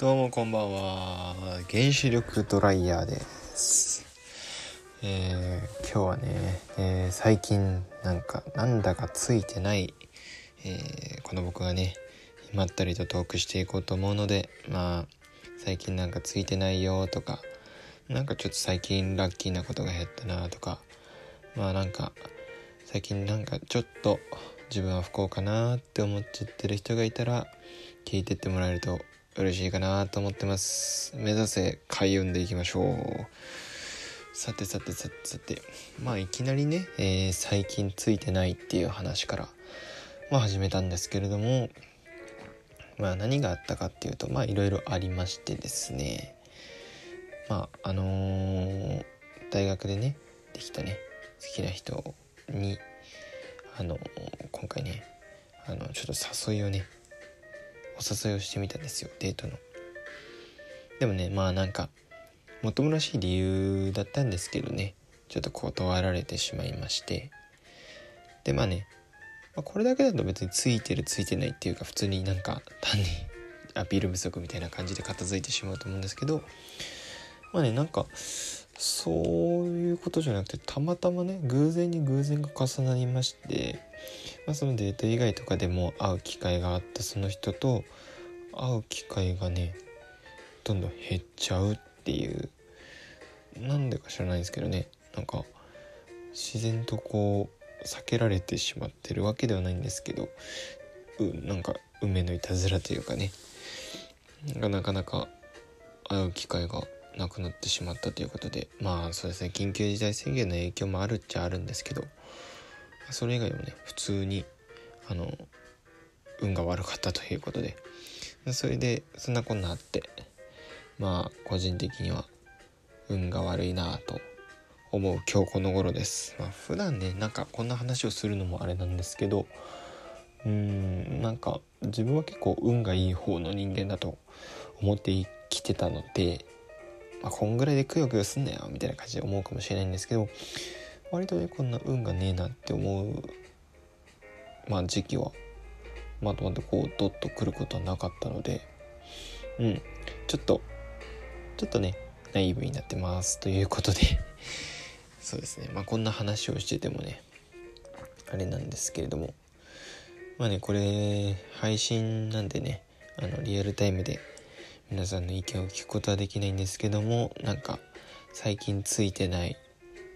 どうもこんばんは。原子力ドライヤーです。えー、今日はね、えー、最近なんかなんだかついてない、えー、この僕がねまったりとトークしていこうと思うのでまあ最近なんかついてないよとかなんかちょっと最近ラッキーなことが減ったなとかまあなんか最近なんかちょっと自分は不幸かなって思っちゃってる人がいたら聞いてってもらえると嬉しいかなと思ってます。目指せ開運でいきましょう。さてさてさてさて。まあいきなりね、えー、最近ついてないっていう話から、まあ、始めたんですけれどもまあ何があったかっていうとまあいろいろありましてですね。まああのー、大学でねできたね好きな人にあのー、今回ねあのちょっと誘いをねお誘いをしてみたんですよデートの。でもねまあなんかもともらしい理由だったんですけどねちょっと断られてしまいまして。でまあね、まあ、これだけだと別についてるついてないっていうか普通になんか単に アピール不足みたいな感じで片付いてしまうと思うんですけどまあねなんかそういうことじゃなくてたまたまね偶然に偶然が重なりまして、まあ、そのデート以外とかでも会う機会があったその人と会う機会がねどんどん減っちゃうっていう。なんでか知らないんですけどね。なんか自然とこう避けられてしまってるわけではないんですけど。うなんか運命のいたずらというかね。なかなか会う機会がなくなってしまったということで。まあそうですね。緊急事態宣言の影響もあるっちゃあるんですけど。それ以外もね普通にあの運が悪かったということでそれでそんなこんなあってまあ個人的には運が悪いなと思う今日この頃です。まあ、普段ねなんかこんな話をするのもあれなんですけどうーんなんか自分は結構運がいい方の人間だと思って生きてたのでまあ、こんぐらいでくよくよすんなよみたいな感じで思うかもしれないんですけど割とねこんな運がねえなって思うまあ時期はまとまってこうドッとくることはなかったのでうん。ちょっとちょっとねナイーブになってます。ということで。そうですね。まあこんな話をしててもねあれなんですけれども。まあねこれ配信なんでねあのリアルタイムで皆さんの意見を聞くことはできないんですけどもなんか最近ついてない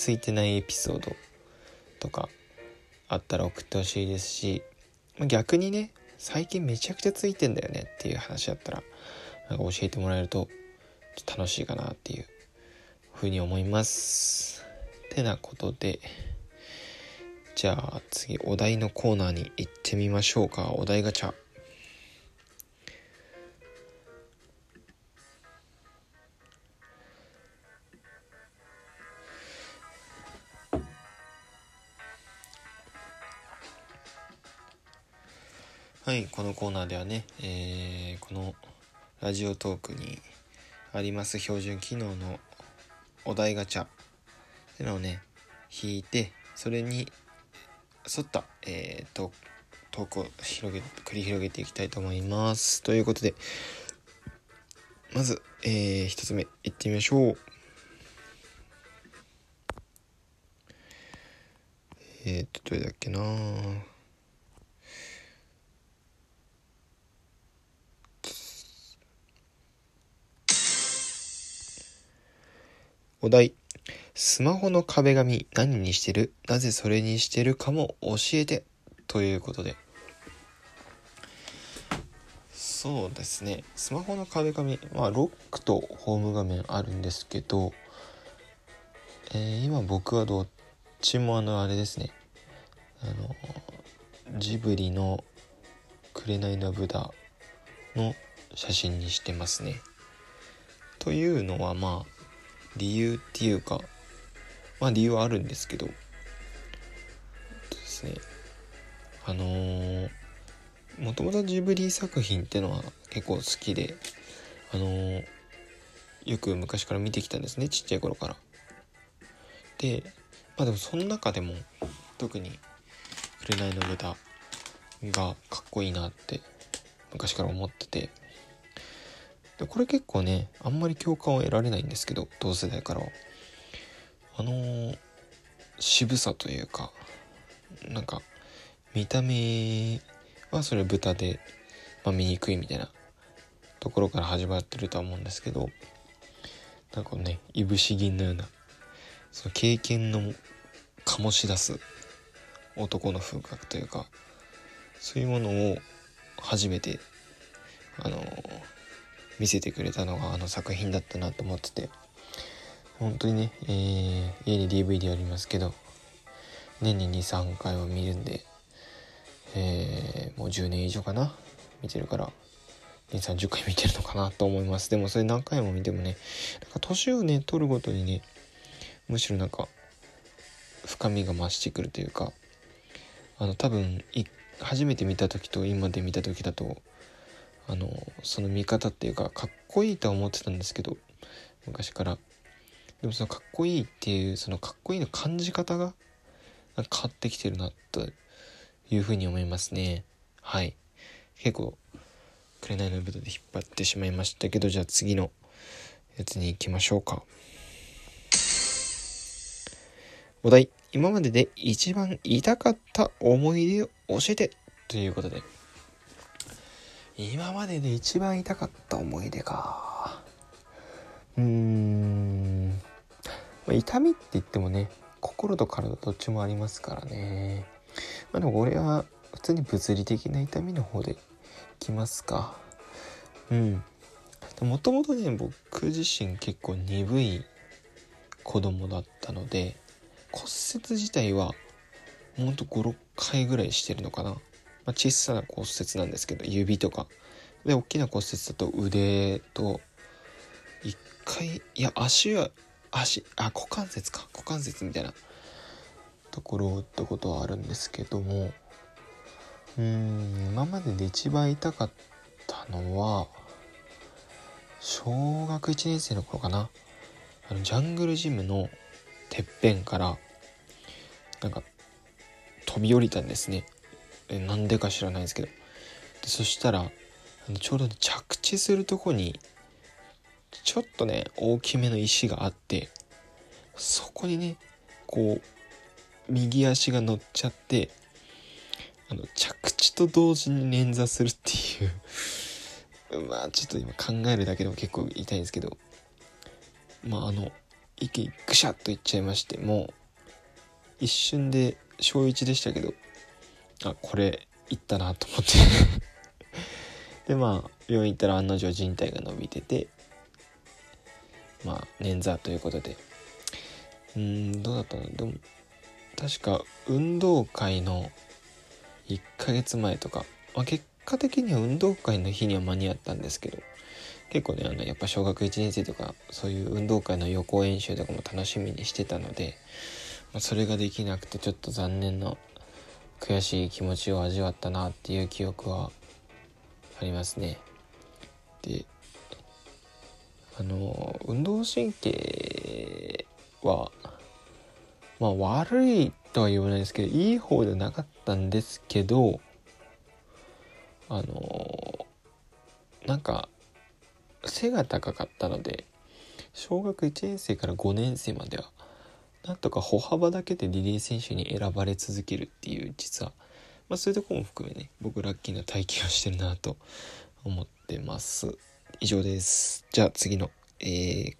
ついてないエピソードとかあったら送ってほしいですし逆にね最近めちゃくちゃついてんだよねっていう話だったらなんか教えてもらえると楽しいかなっていうふうに思います。てなことでじゃあ次お題のコーナーに行ってみましょうか。お題ガチャ。はいこのコーナーではね、えー、このラジオトークにあります標準機能のお題ガチャっていうのをね引いてそれに沿った、えー、トトークを広げ繰り広げていきたいと思います。ということでまず、えー、1つ目いってみましょう。えっ、とどれだっけなお題。スマホの壁紙何にしてる？なぜそれにしてるかも教えて。ということで。そうですね。スマホの壁紙、まあ、ロックとホーム画面あるんですけど、えー、今僕はどっちもあの、あれですね。あの、ジブリの紅の豚の写真にしてますね。というのはまあ理由っていうかまあ理由はあるんですけどですね。あのー、もともとジブリ作品ってのは結構好きであのー、よく昔から見てきたんですねちっちゃい頃から。でまあでもその中でも特に「紅の豚」がかっこいいなって昔から思っててでこれ結構ねあんまり共感を得られないんですけど同世代からは。あのー、渋さというかなんか見た目はそれ豚で、まあ、見にくいみたいなところから始まってるとは思うんですけどなんかねいぶし銀のようなその経験の醸し出す男の風格というかそういうものを初めてあの見せてくれたのがあの作品だったなと思ってて。本当にね、えー、家に DVD ありますけど年に23回は見るんで、えー、もう10年以上かな？見てるから2 3 0回見てるのかなと思います。でもそれ何回も見てもねなんか年をね取るごとにねむしろなんか深みが増してくるというかあの多分初めて見た時と今で見た時だとあのその見方っていうかかっこいいとは思ってたんですけど昔から。でもそのかっこいいっていうそのかっこいいの感じ方が変わってきてるなというふうに思いますね。はい。結構「紅の舞台で引っ張ってしまいましたけどじゃあ次のやつに行きましょうか。お題。今までで一番痛かった思い出を教えて。ということで。今までで一番痛かった思い出か。うーん、痛みって言ってもね心と体どっちもありますからね。まあでも俺は普通に物理的な痛みの方できますか。うん。もともとね僕自身結構鈍い子供だったので骨折自体はほんと56回ぐらいしてるのかな。まあ、小さな骨折なんですけど指とか。で大きな骨折だと腕と1回いや足は足あ股関節か。股関節みたいな。ところを打ったことはあるんですけども。うん今までで一番痛かったのは小学1年生の頃かな。あのジャングルジムのてっぺんからなんか飛び降りたんですね。なんでか知らないですけど。でそしたらちょうど、ね、着地するとこにちょっとね大きめの石があってそこにねこう右足が乗っちゃってあの着地と同時に捻挫するっていう。まあちょっと今考えるだけでも結構痛いんですけど。まああの息ぐしゃっといっちゃいましてもう一瞬で小1でしたけどあこれいったなと思って。でまあ病院行ったら案の定靭帯が伸びててまあ捻挫ということで。うんどうだったの？でも確か運動会の1ヶ月前とか、まあ、結果的には運動会の日には間に合ったんですけど結構ねあのやっぱ小学1年生とかそういう運動会の予行演習とかも楽しみにしてたので、まあ、それができなくてちょっと残念な悔しい気持ちを味わったなっていう記憶はありますね。であの運動神経はまあ悪いとは言わないですけどいい方ではなかったんですけどあのなんか背が高かったので小学1年生から5年生まではなんとか歩幅だけでリレー選手に選ばれ続けるっていう実は、まあ、そういうとこも含めね僕ラッキーな体験をしてるなと思ってます。以上です。じゃあ次の、えー、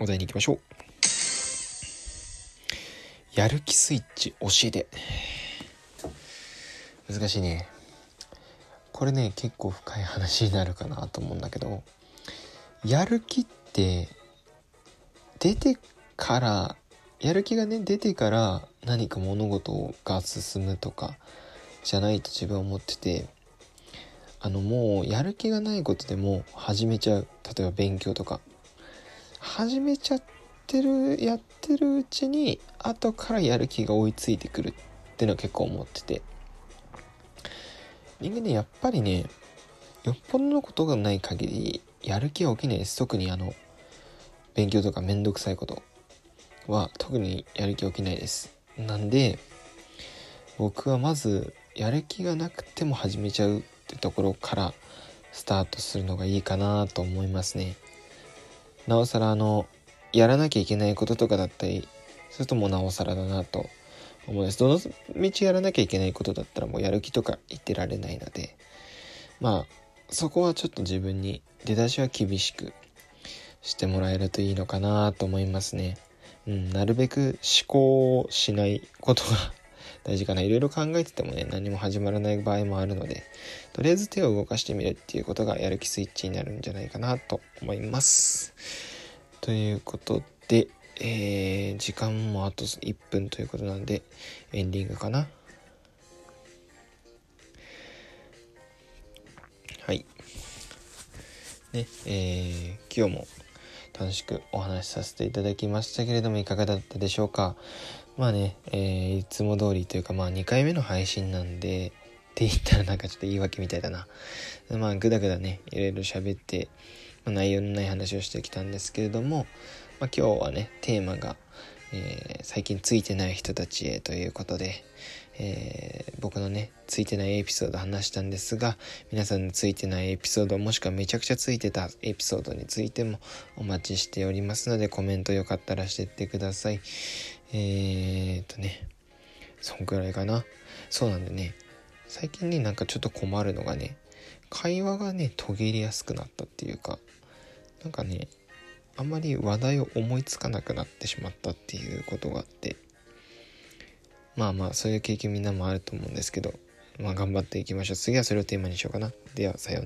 お題に行きましょう。やる気スイッチ押しで難しいね。これね結構深い話になるかなと思うんだけどやる気って出てからやる気がね出てから何か物事が進むとかじゃないと自分は思っててあのもうやる気がないことでも始めちゃう。例えば勉強とか。始めちゃってるやってるうちに後からやる気が追いついてくる。ってのは結構思ってて。人間ねやっぱりねよっぽどのことがない限りやる気は起きないです。特にあの勉強とかめんどくさいこと。は特にやる気起きないです。なんで、僕はまず、やる気がなくても始めちゃうってところからスタートするのがいいかなと思いますねなおさらあのやらなきゃいけないこととかだったりするともうなおさらだなと思いますどの道やらなきゃいけないことだったらもうやる気とか言ってられないのでまあそこはちょっと自分に出だしは厳しくしてもらえるといいのかなと思いますね。うん、なるべく思考をしないことが大事かな。いろいろ考えててもね、何も始まらない場合もあるので、とりあえず手を動かしてみるっていうことがやる気スイッチになるんじゃないかなと思います。ということで、えー、時間もあと1分ということなんで、エンディングかな。はい。ね、えー、今日も楽しくお話しさせていただきましたけれどもいかがだったでしょうか？まあね、えー、いつも通りというかまあ2回目の配信なんでって言ったらなんかちょっと言い訳みたいだな。まあぐだぐだねいろいろ喋って、まあ、内容のない話をしてきたんですけれども、まあ、今日はねテーマが、えー、最近ついてない人たちへということで、えー、僕のね、ついてないエピソード話したんですが、皆さんのついてないエピソード、もしくはめちゃくちゃついてたエピソードについてもお待ちしておりますので、コメントよかったらしてってください。えー、っとね、そんくらいかな。そうなんでね、最近ね、なんかちょっと困るのがね、会話がね、途切れやすくなったっていうか、なんかね、あんまり話題を思いつかなくなってしまったっていうことがあって、まあまあそういう経験みんなもあると思うんですけどまあ頑張っていきましょう。次はそれをテーマにしようかな。ではさようなら。